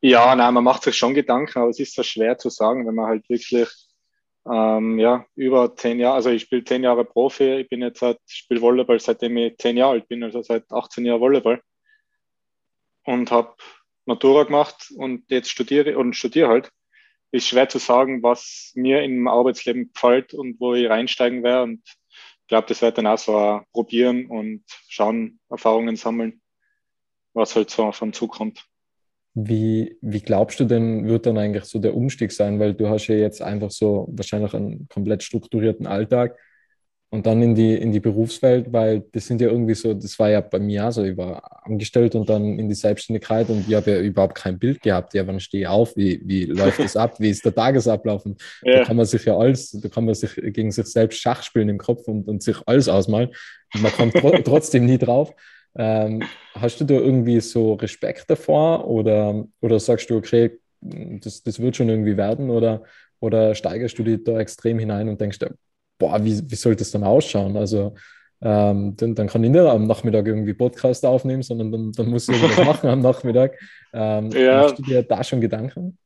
Ja, nein, man macht sich schon Gedanken, aber es ist so schwer zu sagen, wenn man halt wirklich ähm, ja, über zehn Jahre, also ich spiele zehn Jahre Profi, ich bin jetzt seit, spiele Volleyball seitdem ich zehn Jahre alt bin, also seit 18 Jahren Volleyball und habe Matura gemacht und jetzt studiere und studiere halt. Ist schwer zu sagen, was mir im Arbeitsleben gefällt und wo ich reinsteigen werde und glaube, das wird dann auch so probieren und schauen, Erfahrungen sammeln, was halt so auf uns zukommt. Wie, wie glaubst du denn, wird dann eigentlich so der Umstieg sein? Weil du hast ja jetzt einfach so wahrscheinlich einen komplett strukturierten Alltag und dann in die, in die Berufswelt, weil das sind ja irgendwie so, das war ja bei mir so, ich war angestellt und dann in die Selbstständigkeit und ich habe ja überhaupt kein Bild gehabt. Ja, wann stehe ich auf? Wie, wie <laughs> läuft das ab? Wie ist der Tagesablauf? Und ja. Da kann man sich ja alles, da kann man sich gegen sich selbst Schach spielen im Kopf und, und sich alles ausmalen. Und man kommt tro <laughs> trotzdem nie drauf. Ähm, hast du da irgendwie so Respekt davor oder, oder sagst du, okay, das, das wird schon irgendwie werden oder, oder steigerst du dich da extrem hinein und denkst, boah, wie, wie soll das dann ausschauen? Also ähm, dann, dann, kann ich nicht am Nachmittag irgendwie Podcast aufnehmen, sondern dann, dann muss ich irgendwas machen am Nachmittag. Ähm, <laughs> ja. Machst du dir da schon Gedanken?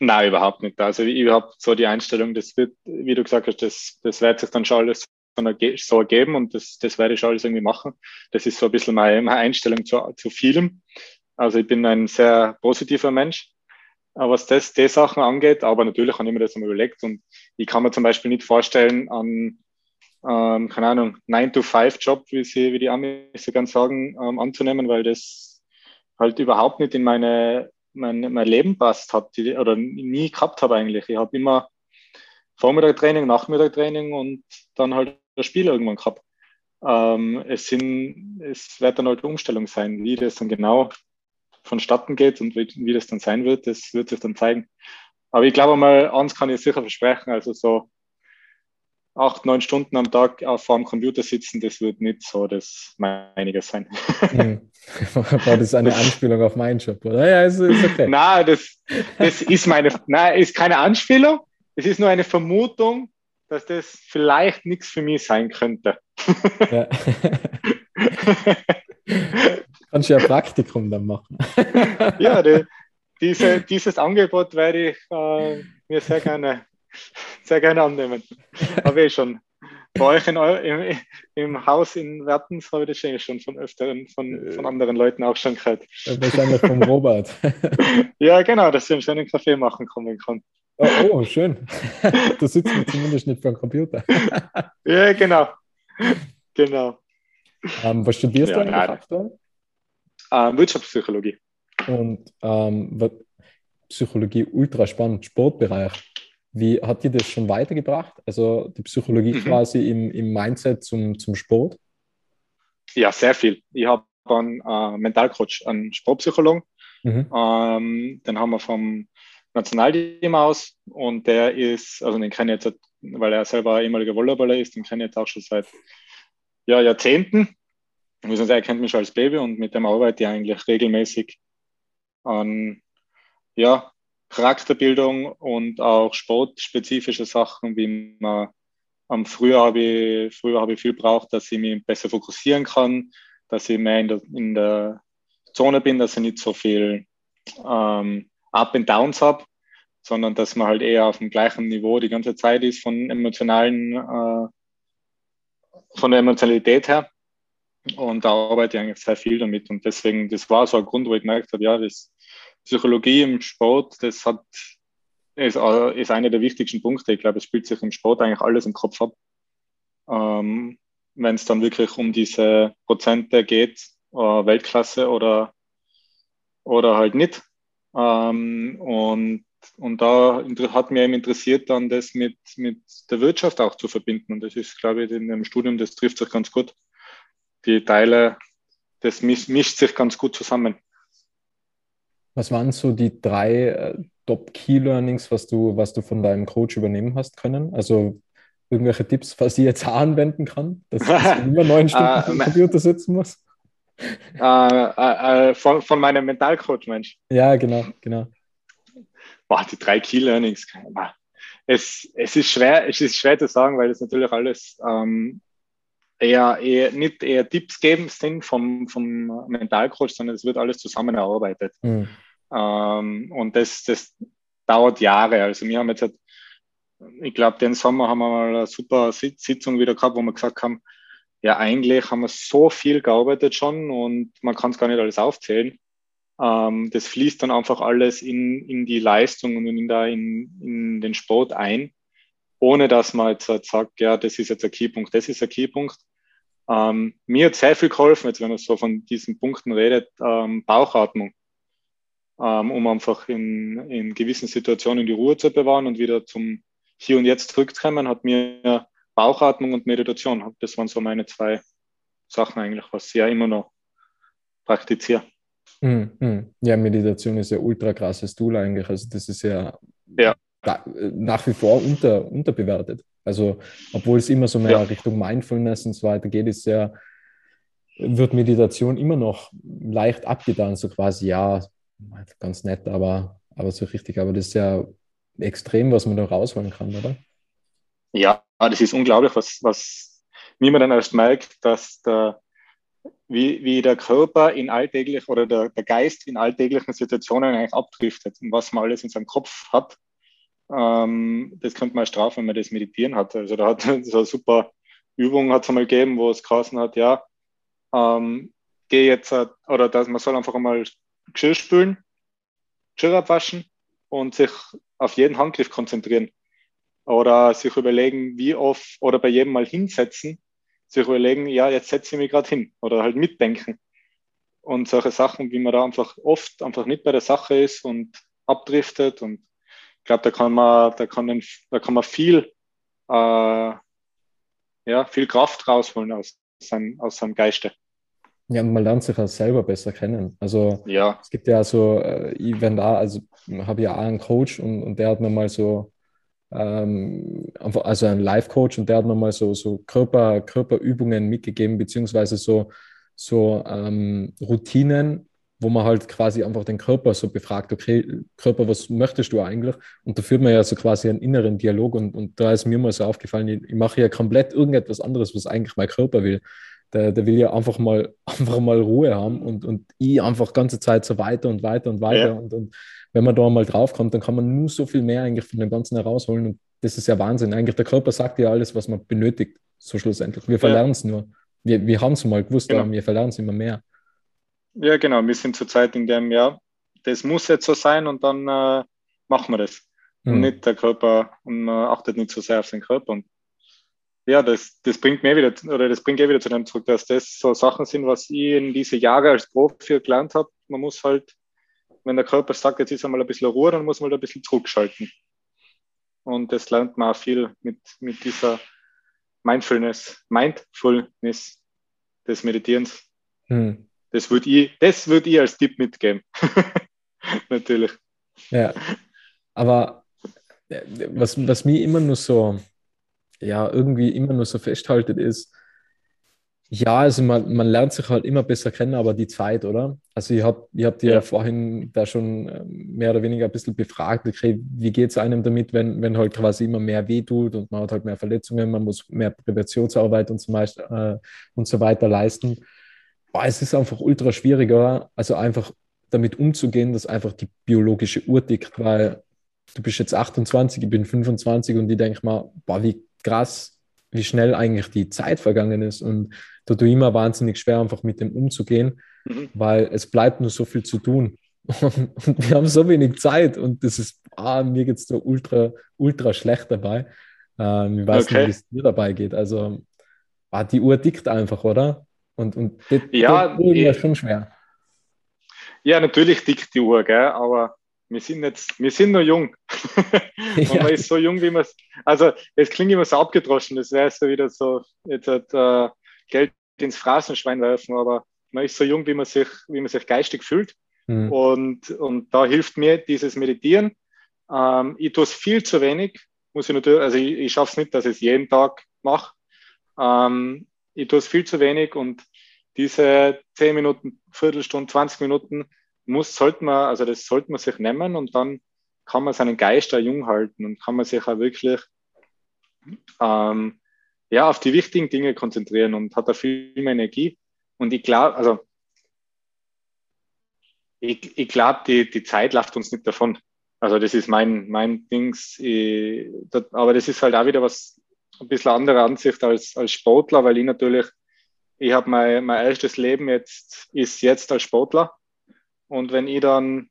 Nein, überhaupt nicht. Also ich habe so die Einstellung, das wird, wie du gesagt hast, das, das wird sich dann schon alles so ergeben und das, das werde ich alles irgendwie machen. Das ist so ein bisschen meine, Einstellung zu, zu vielem. Also ich bin ein sehr positiver Mensch, was das, die Sachen angeht. Aber natürlich habe ich mir das einmal überlegt und ich kann mir zum Beispiel nicht vorstellen, an, ähm, keine Ahnung, 9-to-5-Job, wie, sie, wie die Amis so ganz sagen, ähm, anzunehmen, weil das halt überhaupt nicht in meine, mein, mein Leben passt hat oder nie gehabt habe eigentlich. Ich habe immer Vormittagtraining, Nachmittagtraining und dann halt das Spiel irgendwann gehabt. Ähm, es, sind, es wird dann halt eine Umstellung sein, wie das dann genau vonstatten geht und wie, wie das dann sein wird, das wird sich dann zeigen. Aber ich glaube mal, eins kann ich sicher versprechen, also so acht, neun Stunden am Tag vor dem Computer sitzen, das wird nicht so das meinige sein. Hm. <laughs> War das eine Anspielung auf meinen Job, oder? Ja, ist, ist okay. Nein, das, das ist meine, nein, ist keine Anspielung. Es ist nur eine Vermutung, dass das vielleicht nichts für mich sein könnte. Ja. <laughs> Kannst du ja Praktikum dann machen. ja, die, diese, dieses Angebot werde ich äh, mir sehr gerne, sehr gerne annehmen. Habe ich schon. Bei euch in im, im, Haus in Wertens habe ich das schon von öfteren, von, von anderen Leuten auch schon gehört. Wahrscheinlich vom Robert. <laughs> ja, genau, dass ich einen schönen Kaffee machen kommen kann. Oh, oh schön. <laughs> da sitzt man zumindest nicht vor dem Computer. <laughs> ja, genau. Genau. Ähm, was studierst ja, du eigentlich aktuell? Ähm, Wirtschaftspsychologie. Und ähm, Psychologie ultra spannend, Sportbereich. Wie hat dir das schon weitergebracht? Also die Psychologie mhm. quasi im, im Mindset zum, zum Sport? Ja, sehr viel. Ich habe einen äh, Mentalcoach, einen Sportpsychologen. Mhm. Ähm, den haben wir vom Nationalteam aus und der ist, also den kenne ich jetzt, weil er selber ehemaliger Volleyballer ist, den kenne ich jetzt auch schon seit ja, Jahrzehnten. Er kennt mich schon als Baby und mit dem arbeite ich eigentlich regelmäßig an ja, Charakterbildung und auch sportspezifische Sachen, wie man am früher habe ich, früher habe ich viel braucht, dass ich mich besser fokussieren kann, dass ich mehr in der, in der Zone bin, dass ich nicht so viel ähm, Up and Downs habe, sondern dass man halt eher auf dem gleichen Niveau die ganze Zeit ist von emotionalen, äh, von der Emotionalität her. Und da arbeite ich eigentlich sehr viel damit. Und deswegen, das war so ein Grund, wo ich gemerkt habe, ja, das Psychologie im Sport, das hat, ist, äh, ist einer der wichtigsten Punkte. Ich glaube, es spielt sich im Sport eigentlich alles im Kopf ab. Ähm, Wenn es dann wirklich um diese Prozente geht, äh, Weltklasse oder, oder halt nicht, ähm, und, und da hat mir eben interessiert, dann das mit, mit der Wirtschaft auch zu verbinden. Und das ist, glaube ich, in dem Studium, das trifft sich ganz gut. Die Teile, das mischt, sich ganz gut zusammen. Was waren so die drei äh, Top-Key-Learnings, was du, was du von deinem Coach übernehmen hast können? Also irgendwelche Tipps, was ich jetzt anwenden kann, dass ich <laughs> immer neun Stunden am uh, Computer sitzen muss? Äh, äh, äh, von, von meinem Mentalcoach, Mensch. Ja, genau, genau. Boah, die drei Key Learnings. Es, es, ist schwer, es ist schwer zu sagen, weil es natürlich alles ähm, eher, eher nicht eher Tipps geben sind vom, vom Mentalcoach, sondern es wird alles zusammen erarbeitet. Mhm. Ähm, und das, das dauert Jahre. Also wir haben jetzt, ich glaube, den Sommer haben wir mal eine super Sitzung wieder gehabt, wo wir gesagt haben, ja, eigentlich haben wir so viel gearbeitet schon und man kann es gar nicht alles aufzählen. Ähm, das fließt dann einfach alles in, in die Leistung und in, der, in, in den Sport ein, ohne dass man jetzt halt sagt, ja, das ist jetzt ein Keypunkt, das ist ein Keypunkt. Ähm, mir hat sehr viel geholfen, jetzt wenn man so von diesen Punkten redet, ähm, Bauchatmung, ähm, um einfach in, in gewissen Situationen die Ruhe zu bewahren und wieder zum Hier und Jetzt zurückzukommen, hat mir Bauchatmung und Meditation. Das waren so meine zwei Sachen eigentlich, was ich ja immer noch praktiziere. Mm, mm. Ja, Meditation ist ja ultra krasses Tool eigentlich. Also das ist ja, ja. Da, nach wie vor unter, unterbewertet. Also obwohl es immer so mehr ja. Richtung Mindfulness und so weiter geht, ist ja, wird Meditation immer noch leicht abgetan, so quasi, ja, ganz nett, aber, aber so richtig. Aber das ist ja extrem, was man da rausholen kann, oder? Ja, das ist unglaublich, was, was wie man dann erst merkt, dass der, wie, wie der Körper in alltäglich oder der, der Geist in alltäglichen Situationen eigentlich abdriftet und was man alles in seinem Kopf hat. Ähm, das könnte man strafen, wenn man das meditieren hat. Also da hat <laughs> so eine super Übung hat es einmal gegeben, wo es geheißen hat, ja, ähm, geh jetzt, oder dass man soll einfach einmal Geschirr spülen, Geschirr abwaschen und sich auf jeden Handgriff konzentrieren. Oder sich überlegen, wie oft, oder bei jedem Mal hinsetzen, sich überlegen, ja, jetzt setze ich mich gerade hin. Oder halt mitdenken. Und solche Sachen, wie man da einfach oft einfach nicht bei der Sache ist und abdriftet. Und ich glaube, da kann man, da kann, man, da kann man viel, äh, ja, viel Kraft rausholen aus, sein, aus seinem Geiste. Ja, und man lernt sich auch selber besser kennen. Also ja. es gibt ja so, äh, ich wenn da, also habe ja auch einen Coach und, und der hat mir mal so, ähm, also einen Live-Coach und der hat mir mal so, so Körper, Körperübungen mitgegeben, beziehungsweise so, so ähm, Routinen, wo man halt quasi einfach den Körper so befragt, okay, Körper, was möchtest du eigentlich? Und da führt man ja so quasi einen inneren Dialog und, und da ist mir mal so aufgefallen, ich, ich mache ja komplett irgendetwas anderes, was eigentlich mein Körper will. Der, der will ja einfach mal, <laughs> einfach mal Ruhe haben und, und ich einfach ganze Zeit so weiter und weiter und weiter. Ja. Und, und wenn man da mal draufkommt, dann kann man nur so viel mehr eigentlich von dem Ganzen herausholen. Und das ist ja Wahnsinn. Eigentlich der Körper sagt ja alles, was man benötigt, so schlussendlich. Wir verlernen es ja. nur. Wir, wir haben es mal gewusst, genau. aber wir verlernen es immer mehr. Ja, genau. Wir sind zurzeit in dem, ja, das muss jetzt so sein und dann äh, machen wir das. Mhm. Und hm. nicht der Körper, und man achtet nicht so sehr auf den Körper. Und ja, das, das bringt mir wieder, oder das bringt eh wieder zu dem zurück, dass das so Sachen sind, was ich in diese Jahre als Profi gelernt habe. Man muss halt, wenn der Körper sagt, jetzt ist einmal ein bisschen Ruhe, dann muss man halt ein bisschen zurückschalten. Und das lernt man auch viel mit, mit dieser Mindfulness, Mindfulness des Meditierens. Hm. Das würde ich, das würd ich als Tipp mitgeben. <laughs> Natürlich. Ja. Aber äh, was, was mir immer nur so, ja, irgendwie immer nur so festhaltet, ist, ja, also man, man lernt sich halt immer besser kennen, aber die Zeit, oder? Also ich habe ich hab dir ja. vorhin da schon ähm, mehr oder weniger ein bisschen befragt, okay, wie geht es einem damit, wenn, wenn halt quasi immer mehr wehtut und man hat halt mehr Verletzungen, man muss mehr Präventionsarbeit und so, äh, und so weiter leisten. Boah, es ist einfach ultra schwieriger, also einfach damit umzugehen, dass einfach die biologische Uhr tickt, weil du bist jetzt 28, ich bin 25 und ich denke mal, boah, wie krass, wie schnell eigentlich die Zeit vergangen ist und da tue ich immer wahnsinnig schwer, einfach mit dem umzugehen, mhm. weil es bleibt nur so viel zu tun. Und, <laughs> und wir haben so wenig Zeit und das ist, ah, mir geht es so ultra, ultra schlecht dabei. Ähm, ich weiß okay. nicht, wie es dir dabei geht. Also, ah, die Uhr tickt einfach, oder? Und, und das, ja, das ist eh. schon schwer. Ja, natürlich tickt die Uhr, gell? aber wir sind jetzt, wir sind noch jung. <laughs> und ja. man ist so jung, wie man es, also es klingt immer so abgedroschen, das wäre so wieder so, jetzt hat äh, Geld ins Phrasenschwein werfen, aber man ist so jung, wie man sich, wie man sich geistig fühlt. Mhm. Und, und da hilft mir dieses Meditieren. Ähm, ich tue es viel zu wenig, muss ich natürlich, also ich, ich schaffe es nicht, dass ich es jeden Tag mache. Ähm, ich tue es viel zu wenig und diese 10 Minuten, Viertelstunde, 20 Minuten muss, sollte man, also das sollte man sich nehmen und dann kann man seinen Geist da jung halten und kann man sich auch wirklich ähm, ja, auf die wichtigen Dinge konzentrieren und hat da viel mehr Energie. Und ich glaube, also ich, ich glaube, die, die Zeit läuft uns nicht davon. Also das ist mein, mein Dings. Ich, das, aber das ist halt auch wieder was, ein bisschen andere Ansicht als, als Sportler, weil ich natürlich, ich habe mein, mein erstes Leben jetzt, ist jetzt als Sportler. Und wenn ich dann,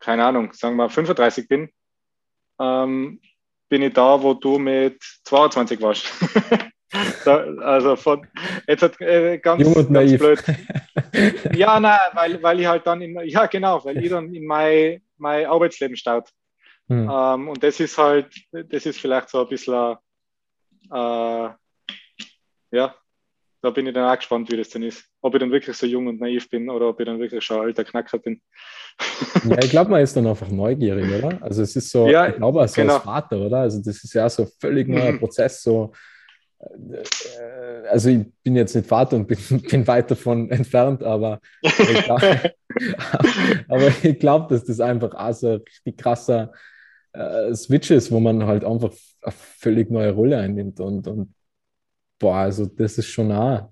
keine Ahnung, sagen wir 35 bin, ähm, bin ich da, wo du mit 22 warst. <laughs> da, also von, jetzt hat äh, ganz, Jung und ganz blöd. <laughs> ja, nein, weil, weil ich halt dann, in, ja genau, weil ich dann in mein, mein Arbeitsleben starte. Hm. Ähm, und das ist halt, das ist vielleicht so ein bisschen, äh, ja, da bin ich dann auch gespannt, wie das denn ist. Ob ich dann wirklich so jung und naiv bin oder ob ich dann wirklich schon alter Knacker bin. <laughs> ja, ich glaube, man ist dann einfach neugierig, oder? Also es ist so, ja, ich glaube, so genau. als Vater, oder? Also das ist ja so ein völlig neuer mhm. Prozess, so äh, also ich bin jetzt nicht Vater und bin, <laughs> bin weit davon entfernt, aber ich glaube, <laughs> glaub, dass das einfach auch so ein richtig krasser äh, Switch ist, wo man halt einfach eine völlig neue Rolle einnimmt und, und boah, also das ist schon nah.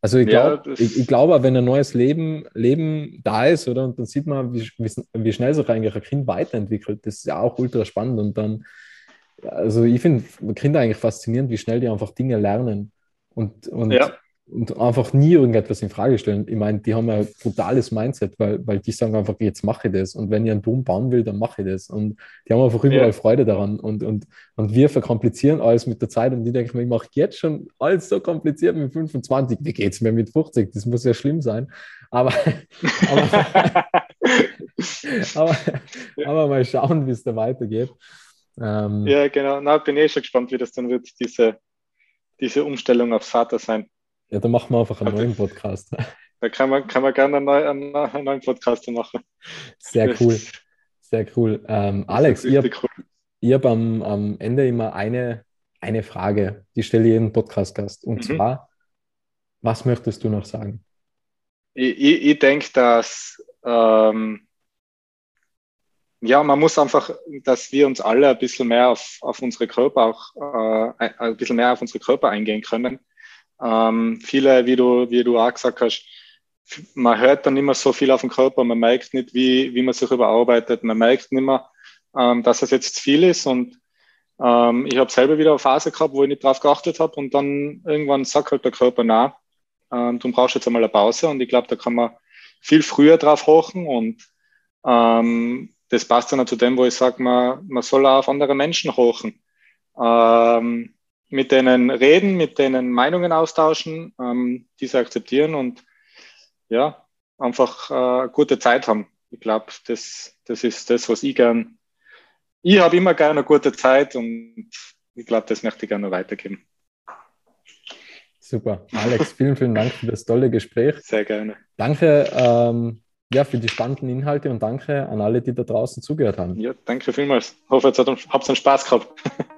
Also ich glaube, ja, ich, ich glaube, wenn ein neues Leben, Leben da ist, oder, und dann sieht man, wie, wie, wie schnell sich eigentlich ein Kind weiterentwickelt, das ist ja auch ultra spannend. Und dann, also ich finde Kinder eigentlich faszinierend, wie schnell die einfach Dinge lernen. Und, und ja. Und einfach nie irgendetwas in Frage stellen. Ich meine, die haben ja ein brutales Mindset, weil, weil die sagen einfach, jetzt mache ich das. Und wenn ich einen Dom bauen will, dann mache ich das. Und die haben einfach überall ja. Freude daran. Und, und, und wir verkomplizieren alles mit der Zeit und die denken, ich mache jetzt schon alles so kompliziert mit 25. Wie geht es mir mit 50? Das muss ja schlimm sein. Aber, <laughs> aber, aber, aber, mal schauen, wie es da weitergeht. Ähm, ja, genau. Na, bin eh schon gespannt, wie das dann wird, diese, diese Umstellung aufs Vatersein. Ja, dann machen wir einfach einen neuen Podcast. <laughs> Da kann man, kann man gerne einen, neuen, einen neuen Podcast machen. Sehr cool. Sehr cool. Ähm, Alex, ihr, cool. ihr habt am, am Ende immer eine, eine Frage, die stelle ich jedem Podcast-Gast. Und mhm. zwar, was möchtest du noch sagen? Ich, ich, ich denke, dass ähm, ja, man muss einfach, dass wir uns alle ein bisschen mehr auf, auf unsere Körper auch äh, ein bisschen mehr auf unsere Körper eingehen können ähm, viele, wie du, wie du auch gesagt hast, man hört dann immer so viel auf den Körper, man merkt nicht, wie, wie man sich überarbeitet, man merkt nicht mehr, ähm, dass es jetzt zu viel ist und ähm, ich habe selber wieder eine Phase gehabt, wo ich nicht drauf geachtet habe und dann irgendwann sagt halt der Körper, na, ähm, du brauchst jetzt einmal eine Pause und ich glaube, da kann man viel früher drauf hochen und ähm, das passt dann auch zu dem, wo ich sage, man, man soll auch auf andere Menschen hochen. Ähm, mit denen reden, mit denen Meinungen austauschen, ähm, diese akzeptieren und ja, einfach äh, gute Zeit haben. Ich glaube, das, das ist das, was ich gern. Ich habe immer gerne eine gute Zeit und ich glaube, das möchte ich gerne weitergeben. Super. Alex, vielen, vielen Dank für das tolle Gespräch. Sehr gerne. Danke ähm, ja, für die spannenden Inhalte und danke an alle, die da draußen zugehört haben. Ja, danke vielmals. Ich hoffe, jetzt habt ihr Spaß gehabt. <laughs>